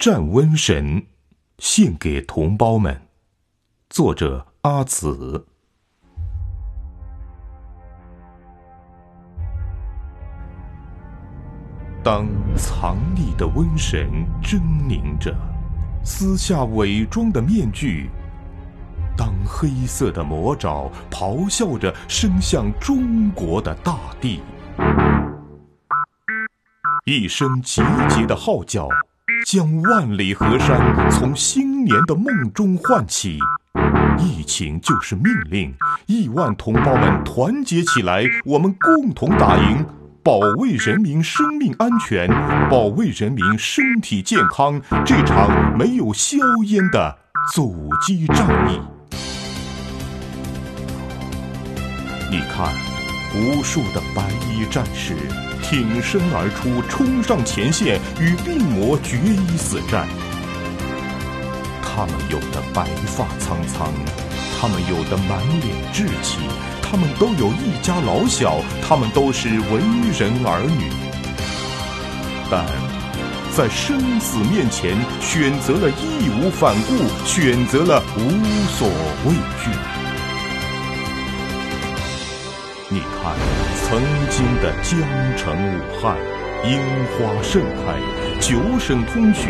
战瘟神，献给同胞们。作者阿紫。当藏匿的瘟神狰狞着，撕下伪装的面具；当黑色的魔爪咆哮着伸向中国的大地，一声急急的号叫，将万里河山从新年的梦中唤起。疫情就是命令，亿万同胞们团结起来，我们共同打赢。保卫人民生命安全，保卫人民身体健康，这场没有硝烟的阻击战役。你看，无数的白衣战士挺身而出，冲上前线，与病魔决一死战。他们有的白发苍苍，他们有的满脸稚气。他们都有一家老小，他们都是为人儿女，但在生死面前，选择了义无反顾，选择了无所畏惧。你看，曾经的江城武汉，樱花盛开，九省通衢，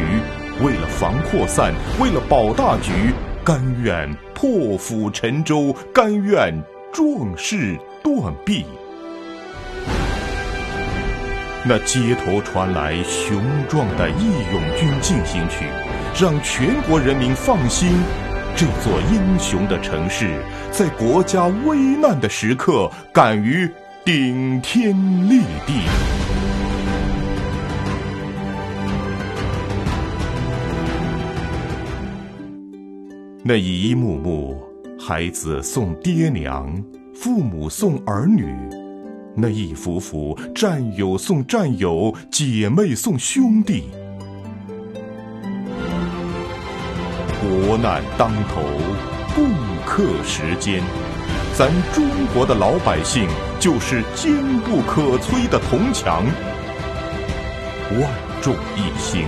为了防扩散，为了保大局，甘愿破釜沉舟，甘愿。壮士断臂，那街头传来雄壮的《义勇军进行曲》，让全国人民放心，这座英雄的城市，在国家危难的时刻，敢于顶天立地。那一幕幕。孩子送爹娘，父母送儿女，那一幅幅战友送战友，姐妹送兄弟。国难当头，不克时艰，咱中国的老百姓就是坚不可摧的铜墙。万。众一心，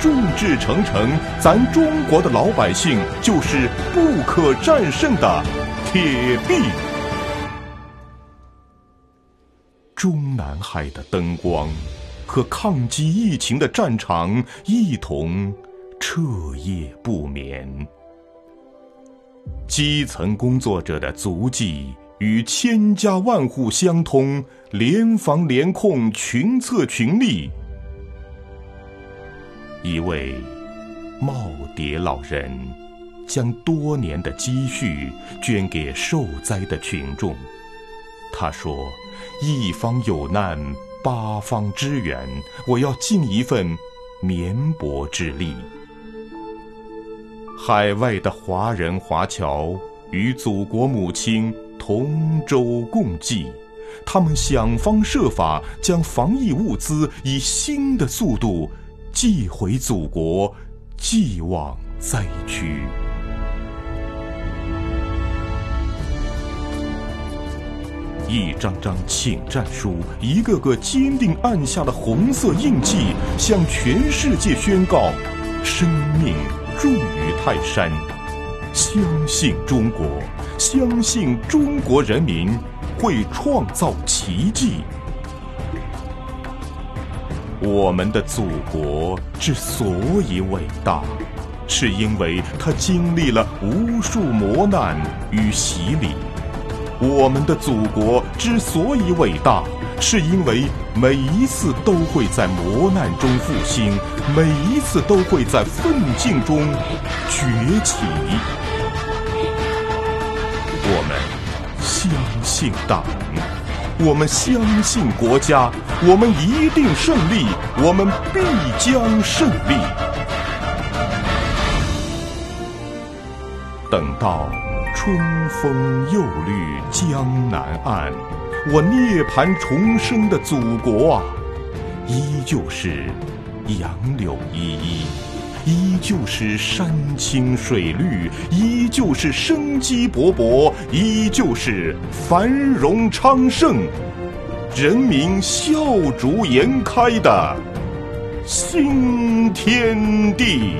众志成城，咱中国的老百姓就是不可战胜的铁壁。中南海的灯光和抗击疫情的战场一同彻夜不眠，基层工作者的足迹与千家万户相通，联防联控，群策群力。一位耄耋老人将多年的积蓄捐给受灾的群众。他说：“一方有难，八方支援，我要尽一份绵薄之力。”海外的华人华侨与祖国母亲同舟共济，他们想方设法将防疫物资以新的速度。寄回祖国，寄往灾区。一张张请战书，一个个坚定按下的红色印记，向全世界宣告：生命重于泰山。相信中国，相信中国人民会创造奇迹。我们的祖国之所以伟大，是因为它经历了无数磨难与洗礼。我们的祖国之所以伟大，是因为每一次都会在磨难中复兴，每一次都会在奋进中崛起。我们相信党。我们相信国家，我们一定胜利，我们必将胜利。等到春风又绿江南岸，我涅槃重生的祖国啊，依旧是杨柳依依。依旧是山青水绿，依旧是生机勃勃，依旧是繁荣昌盛，人民笑逐颜开的新天地。